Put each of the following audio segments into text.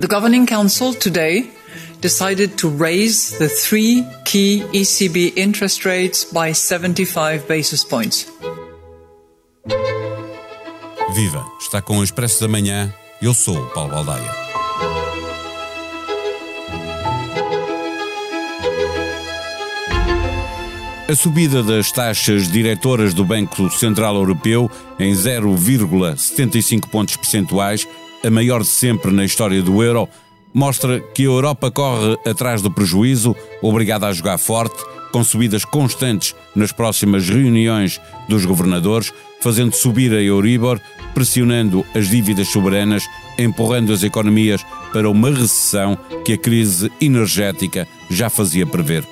The Governing Council today decided to raise the three key ECB interest rates by 75 basis points. Viva! Está com o Expresso da Manhã. Eu sou o Paulo Baldaia. A subida das taxas diretoras do Banco Central Europeu em 0,75 pontos percentuais, a maior de sempre na história do euro, mostra que a Europa corre atrás do prejuízo, obrigada a jogar forte, com subidas constantes nas próximas reuniões dos governadores, fazendo subir a Euribor, pressionando as dívidas soberanas, empurrando as economias para uma recessão que a crise energética já fazia prever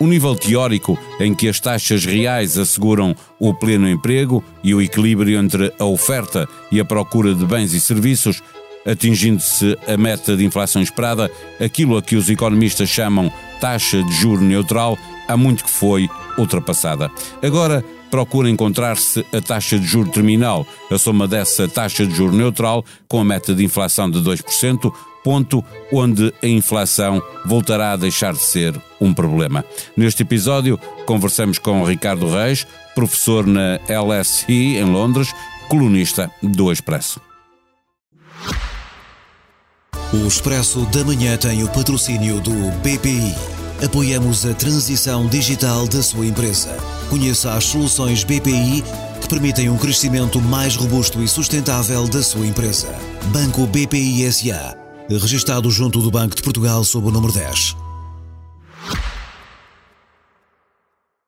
um nível teórico em que as taxas reais asseguram o pleno emprego e o equilíbrio entre a oferta e a procura de bens e serviços, atingindo-se a meta de inflação esperada, aquilo a que os economistas chamam taxa de juro neutral, há muito que foi ultrapassada. Agora procura encontrar-se a taxa de juro terminal, a soma dessa taxa de juro neutral com a meta de inflação de 2%, ponto onde a inflação voltará a deixar de ser um problema. Neste episódio, conversamos com Ricardo Reis, professor na LSE em Londres, colunista do Expresso. O Expresso da Manhã tem o patrocínio do BPI. Apoiamos a transição digital da sua empresa. Conheça as soluções BPI que permitem um crescimento mais robusto e sustentável da sua empresa. Banco BPI SA registado junto do Banco de Portugal sob o número 10.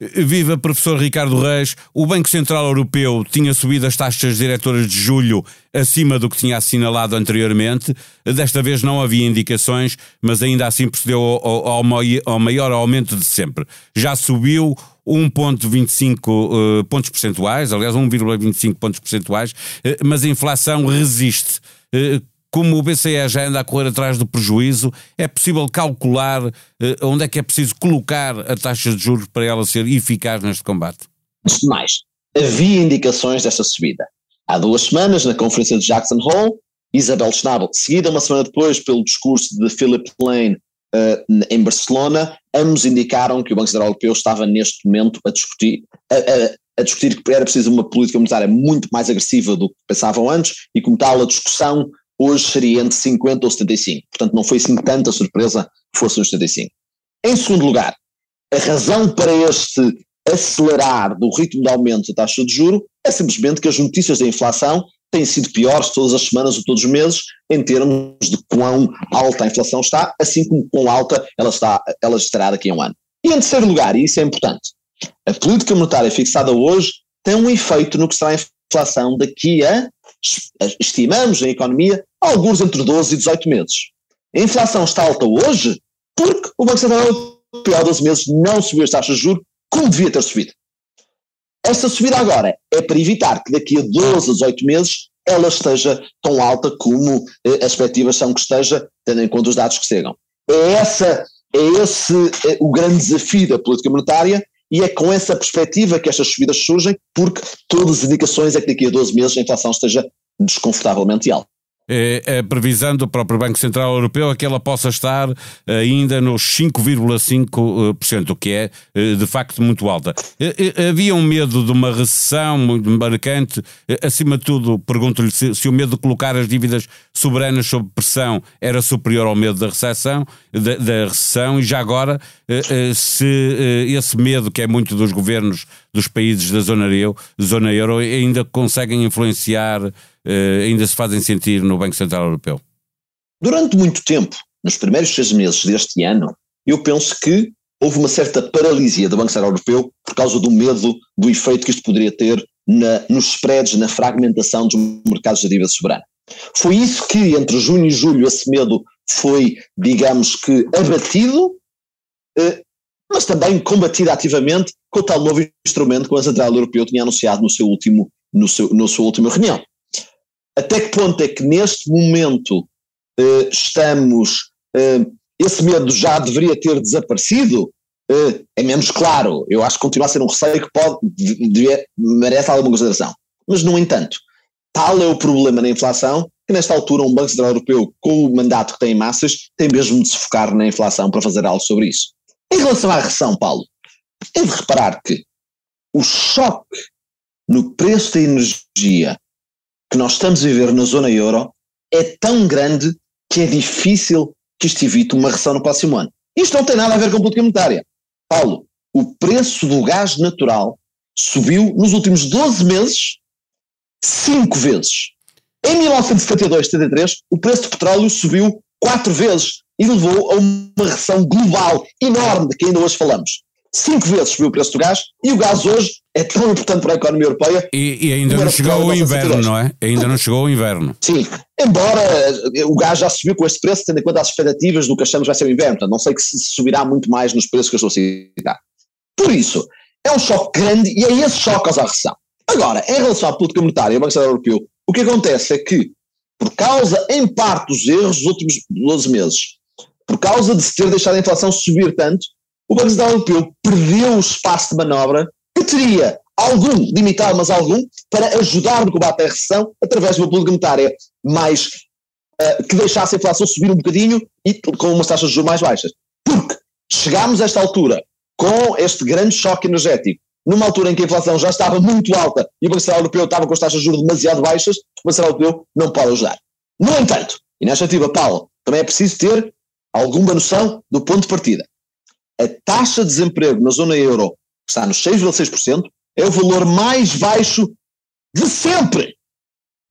Viva professor Ricardo Reis. O Banco Central Europeu tinha subido as taxas diretoras de julho acima do que tinha assinalado anteriormente. Desta vez não havia indicações, mas ainda assim procedeu ao, maior aumento de sempre. Já subiu 1,25 uh, eh, pontos percentuais, aliás, 1,25 pontos percentuais, uh, mas a inflação resiste. Uh, como o BCE já anda a correr atrás do prejuízo, é possível calcular eh, onde é que é preciso colocar a taxa de juros para ela ser eficaz neste combate? Antes de mais, havia indicações desta subida. Há duas semanas, na conferência de Jackson Hole, Isabel Schnabel, seguida uma semana depois pelo discurso de Philip Lane uh, em Barcelona, ambos indicaram que o Banco Central Europeu estava neste momento a discutir, a, a, a discutir que era preciso uma política monetária muito mais agressiva do que pensavam antes e como tal a discussão hoje seria entre 50 ou 75. Portanto, não foi assim tanta surpresa que fosse os 75. Em segundo lugar, a razão para este acelerar do ritmo de aumento da taxa de juro é simplesmente que as notícias da inflação têm sido piores todas as semanas ou todos os meses em termos de quão alta a inflação está, assim como quão alta ela, está, ela estará daqui a um ano. E em terceiro lugar, e isso é importante, a política monetária fixada hoje tem um efeito no que será a inflação daqui a estimamos na economia alguns entre 12 e 18 meses. A inflação está alta hoje porque o Banco Central Europeu há 12 meses não subiu as taxas de juros como devia ter subido. Esta subida agora é para evitar que daqui a 12 a 18 meses ela esteja tão alta como eh, as expectativas são que esteja, tendo em conta os dados que chegam. É, essa, é esse é o grande desafio da política monetária e é com essa perspectiva que estas subidas surgem, porque todas as indicações é que daqui a 12 meses a inflação esteja desconfortavelmente alta é a previsão do próprio Banco Central Europeu é que ela possa estar ainda nos 5,5%, o que é eh, de facto muito alta. Eh, eh, havia um medo de uma recessão muito marcante, acima de tudo, pergunto-lhe se, se, o medo de colocar as dívidas soberanas sob pressão era superior ao medo da recessão, da, da recessão, e já agora se esse medo que é muito dos governos dos países da zona euro, zona euro ainda conseguem influenciar uh, ainda se fazem sentir no Banco Central Europeu? Durante muito tempo, nos primeiros seis meses deste ano, eu penso que houve uma certa paralisia do Banco Central Europeu por causa do medo do efeito que isto poderia ter na, nos spreads, na fragmentação dos mercados de dívida soberana. Foi isso que, entre junho e julho, esse medo foi, digamos que, abatido, eh, mas também combatido ativamente com o tal novo instrumento que o Central Europeu tinha anunciado no seu último, no seu, no sua última reunião. Até que ponto é que neste momento uh, estamos, uh, esse medo já deveria ter desaparecido? Uh, é menos claro. Eu acho que continua a ser um receio que pode, devia, merece alguma consideração. Mas, no entanto, tal é o problema na inflação que nesta altura um Banco Central Europeu com o mandato que tem em massas tem mesmo de se focar na inflação para fazer algo sobre isso. Em relação à recessão, Paulo, é de reparar que o choque no preço da energia que nós estamos a viver na zona euro é tão grande que é difícil que isto evite uma recessão no próximo ano. Isto não tem nada a ver com política monetária. Paulo, o preço do gás natural subiu nos últimos 12 meses cinco vezes. Em 1972, 73, o preço do petróleo subiu quatro vezes e levou a uma recessão global enorme de que ainda hoje falamos cinco vezes subiu o preço do gás e o gás hoje é tão importante para a economia europeia. E, e ainda não chegou o inverno, não é? Ainda não chegou o inverno. Sim, embora o gás já subiu com este preço, tendo em conta as expectativas do que achamos vai ser o inverno, portanto, não sei que se subirá muito mais nos preços que eu estou a citar. Por isso, é um choque grande e é esse choque que causa a recessão. Agora, em relação à política monetária e ao Banco Central Europeu, o que acontece é que, por causa, em parte, dos erros dos últimos 12 meses, por causa de se ter deixado a inflação subir tanto, o Banco Central Europeu perdeu o espaço de manobra que teria algum, limitado, mas algum, para ajudar no combate à recessão através de uma política monetária mais uh, que deixasse a inflação subir um bocadinho e com umas taxas de juros mais baixas. Porque chegámos a esta altura com este grande choque energético, numa altura em que a inflação já estava muito alta e o Banco Central Europeu estava com as taxas de juros demasiado baixas, o Banco Central Europeu não pode ajudar. No entanto, e nesta ativa, Paulo, também é preciso ter alguma noção do ponto de partida a taxa de desemprego na zona euro, que está nos 6,6%, é o valor mais baixo de sempre.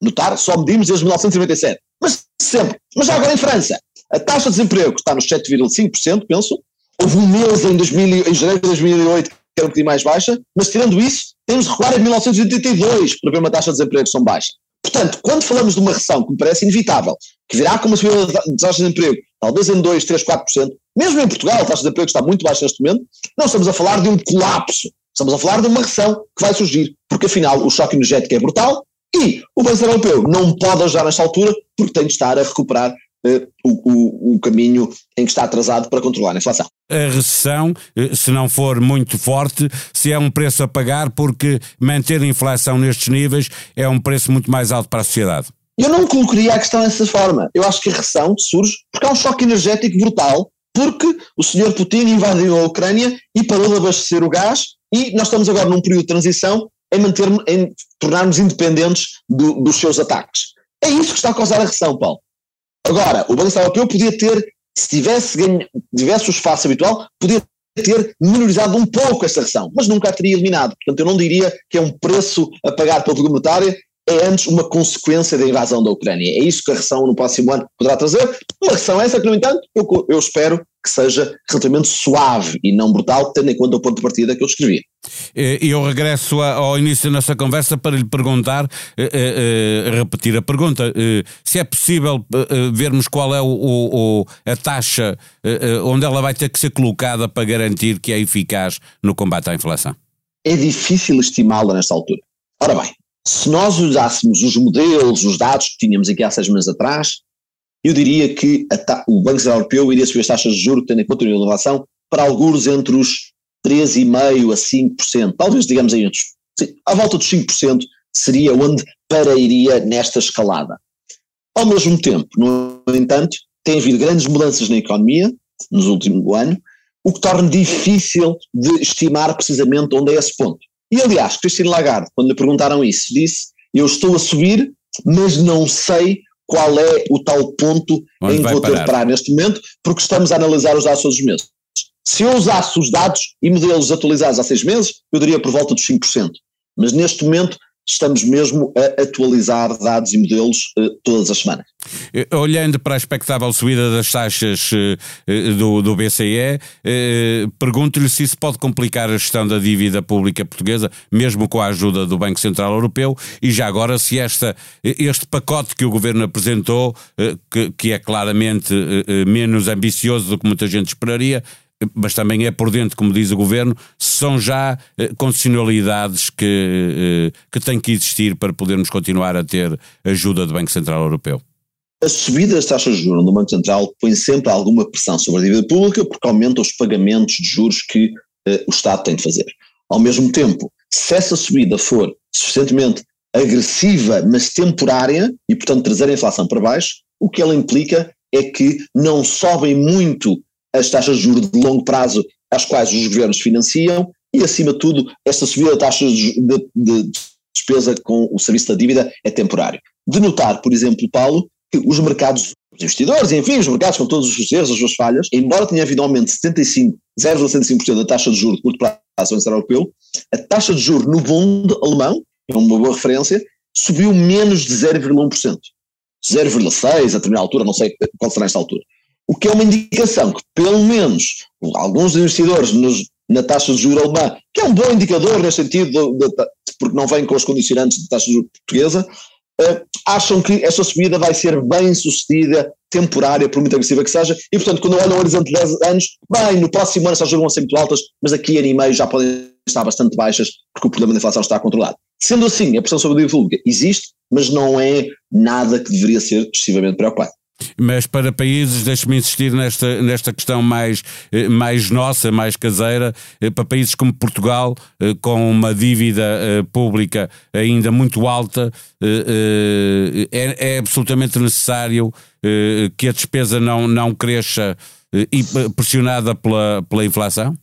Notar, só medimos desde 1997. Mas sempre. Mas já agora em França, a taxa de desemprego está nos 7,5%, penso. Houve um mês em, 2000, em janeiro de 2008 que era um bocadinho mais baixa, mas tirando isso, temos de recuar em 1982 para ver uma taxa de desemprego são baixa. Portanto, quando falamos de uma recessão que me parece inevitável, que virá com uma subida de taxa de desemprego, talvez em 2, 3, 4%, mesmo em Portugal, a taxa de desemprego está muito baixa neste momento, não estamos a falar de um colapso, estamos a falar de uma recessão que vai surgir, porque afinal o choque energético é brutal e o Banco Central Europeu não pode ajudar nesta altura porque tem de estar a recuperar o, o, o caminho em que está atrasado para controlar a inflação a recessão, eh, se não for muito forte, se é um preço a pagar, porque manter a inflação nestes níveis é um preço muito mais alto para a sociedade. Eu não colocaria a questão dessa forma. Eu acho que a recessão surge porque há um choque energético brutal porque o senhor Putin invadiu a Ucrânia e parou de abastecer o gás e nós estamos agora num período de transição em, manter, em tornarmos independentes do, dos seus ataques. É isso que está a causar a recessão, Paulo. Agora, o Banco Central Europeu podia ter, se tivesse, ganho, tivesse o espaço habitual, podia ter minorizado um pouco esta recessão, mas nunca a teria eliminado. Portanto, eu não diria que é um preço a pagar pela política é antes uma consequência da invasão da Ucrânia. É isso que a recessão no próximo ano poderá trazer. Uma recessão essa que, no entanto, eu, eu espero que seja relativamente suave e não brutal, tendo em conta o ponto de partida que eu escrevi. E eu regresso ao início da nossa conversa para lhe perguntar, eh, eh, repetir a pergunta, eh, se é possível vermos qual é o, o, a taxa onde ela vai ter que ser colocada para garantir que é eficaz no combate à inflação. É difícil estimá-la nesta altura. Ora bem, se nós usássemos os modelos, os dados que tínhamos aqui há seis meses atrás, eu diria que o Banco Central Europeu iria subir as taxas de juros, tendo em conta a inflação, para alguns entre os 3,5% a 5%, talvez digamos aí, à volta dos 5% seria onde parairia nesta escalada. Ao mesmo tempo, no entanto, tem havido grandes mudanças na economia nos últimos anos, o que torna difícil de estimar precisamente onde é esse ponto. E aliás, Cristina Lagarde, quando lhe perguntaram isso, disse: Eu estou a subir, mas não sei qual é o tal ponto Onde em que vou ter de parar neste momento, porque estamos a analisar os dados todos os meses. Se eu usasse os dados e modelos atualizados há seis meses, eu diria por volta dos 5%. Mas neste momento estamos mesmo a atualizar dados e modelos uh, todas as semanas. Eh, olhando para a expectável subida das taxas uh, do, do BCE, pergunto-lhe se isso pode complicar a gestão da dívida pública portuguesa, mesmo com a ajuda do Banco Central Europeu, e já agora se esta, este pacote que o Governo apresentou, que, que é claramente menos ambicioso do que muita gente esperaria, mas também é por dentro, como diz o Governo, são já eh, condicionalidades que, eh, que têm que existir para podermos continuar a ter ajuda do Banco Central Europeu? A subida das taxas de juros no Banco Central põe sempre alguma pressão sobre a dívida pública porque aumenta os pagamentos de juros que uh, o Estado tem de fazer. Ao mesmo tempo, se essa subida for suficientemente agressiva, mas temporária, e portanto trazer a inflação para baixo, o que ela implica é que não sobem muito as taxas de juros de longo prazo às quais os governos financiam e, acima de tudo, esta subida de taxas de, de despesa com o serviço da dívida é temporário. De notar, por exemplo, Paulo, que os mercados, os investidores, enfim, os mercados com todos os erros, as suas falhas, embora tenha havido um aumento de 75, 0,75% da taxa de juros de curto prazo no Europeu, a taxa de juros no Bund alemão, é uma boa referência, subiu menos de 0,1%. 0,6% a determinada altura, não sei qual será esta altura. O que é uma indicação que, pelo menos, alguns investidores nos, na taxa de juros alemã, que é um bom indicador nesse sentido, de, de, porque não vem com os condicionantes de taxa de juros portuguesa, uh, acham que esta subida vai ser bem sucedida, temporária, por muito agressiva que seja, e portanto, quando olham o horizonte de 10 anos, bem, no próximo ano as taxas vão ser muito altas, mas daqui a ano e meio já podem estar bastante baixas, porque o problema da inflação está controlado. Sendo assim, a pressão sobre a dívida pública existe, mas não é nada que deveria ser excessivamente preocupante. Mas para países, deixe-me insistir nesta, nesta questão mais, eh, mais nossa, mais caseira, eh, para países como Portugal, eh, com uma dívida pública ainda muito alta, é, é absolutamente necessário que a despesa não, não cresça e pressionada pela, pela inflação?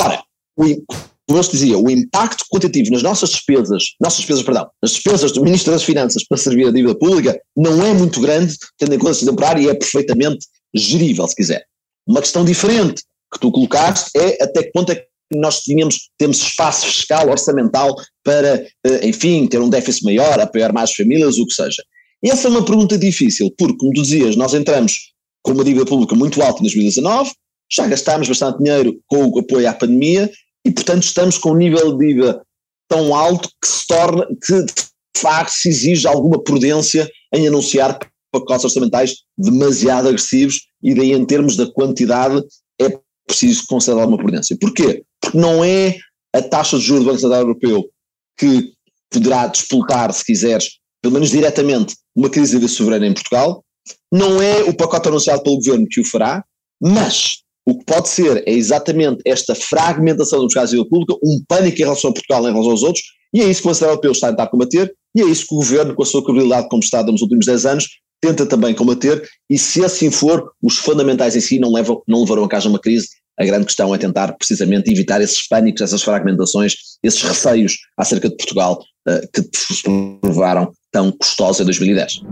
Ora, como te dizia, o impacto quantitativo nas nossas despesas, nossas despesas, perdão, nas despesas do Ministro das Finanças para servir a dívida pública não é muito grande, tendo em conta a temporária, e é perfeitamente gerível, se quiser. Uma questão diferente que tu colocaste é até que ponto é que nós tínhamos, temos espaço fiscal, orçamental, para, eh, enfim, ter um déficit maior, apoiar mais famílias, o que seja. Essa é uma pergunta difícil, porque, como tu dizias, nós entramos com uma dívida pública muito alta em 2019, já gastámos bastante dinheiro com o apoio à pandemia e, portanto, estamos com um nível de dívida tão alto que se torna, que de facto se exige alguma prudência em anunciar pacotes orçamentais demasiado agressivos e daí em termos da quantidade é preciso considerar alguma prudência. Porquê? Porque não é a taxa de juros do Banco Central Europeu que poderá despoltar, se quiseres, pelo menos diretamente, uma crise de soberana em Portugal, não é o pacote anunciado pelo governo que o fará, mas o que pode ser é exatamente esta fragmentação dos mercado de pública, um pânico em relação a Portugal em relação aos outros, e é isso que o Conselho Europeu está a tentar combater, e é isso que o Governo, com a sua credibilidade como Estado nos últimos 10 anos, tenta também combater, e se assim for, os fundamentais em si não, levam, não levarão a casa uma crise, a grande questão é tentar precisamente evitar esses pânicos, essas fragmentações, esses receios acerca de Portugal uh, que se provaram tão custosos em 2010.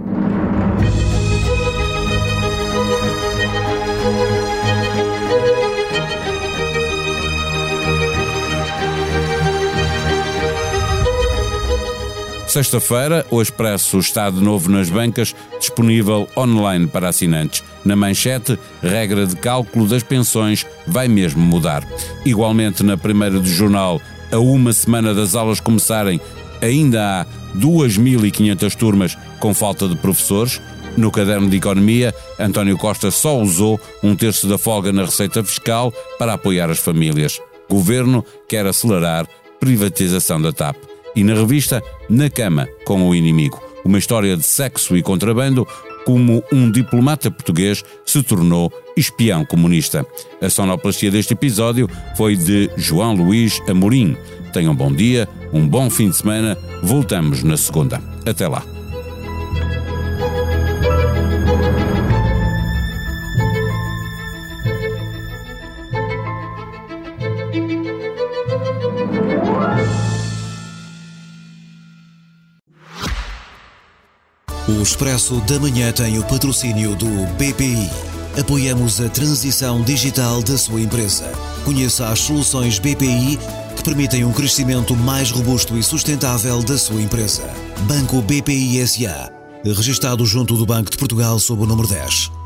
Sexta-feira, o Expresso está de novo nas bancas, disponível online para assinantes. Na manchete, regra de cálculo das pensões vai mesmo mudar. Igualmente, na primeira do jornal, a uma semana das aulas começarem, ainda há 2.500 turmas com falta de professores. No caderno de economia, António Costa só usou um terço da folga na receita fiscal para apoiar as famílias. Governo quer acelerar privatização da TAP e na revista Na Cama com o Inimigo, uma história de sexo e contrabando, como um diplomata português se tornou espião comunista. A sonoplastia deste episódio foi de João Luís Amorim. Tenham um bom dia, um bom fim de semana. Voltamos na segunda. Até lá. Expresso da Manhã tem o patrocínio do BPI. Apoiamos a transição digital da sua empresa. Conheça as soluções BPI que permitem um crescimento mais robusto e sustentável da sua empresa. Banco BPI SA. Registrado junto do Banco de Portugal sob o número 10.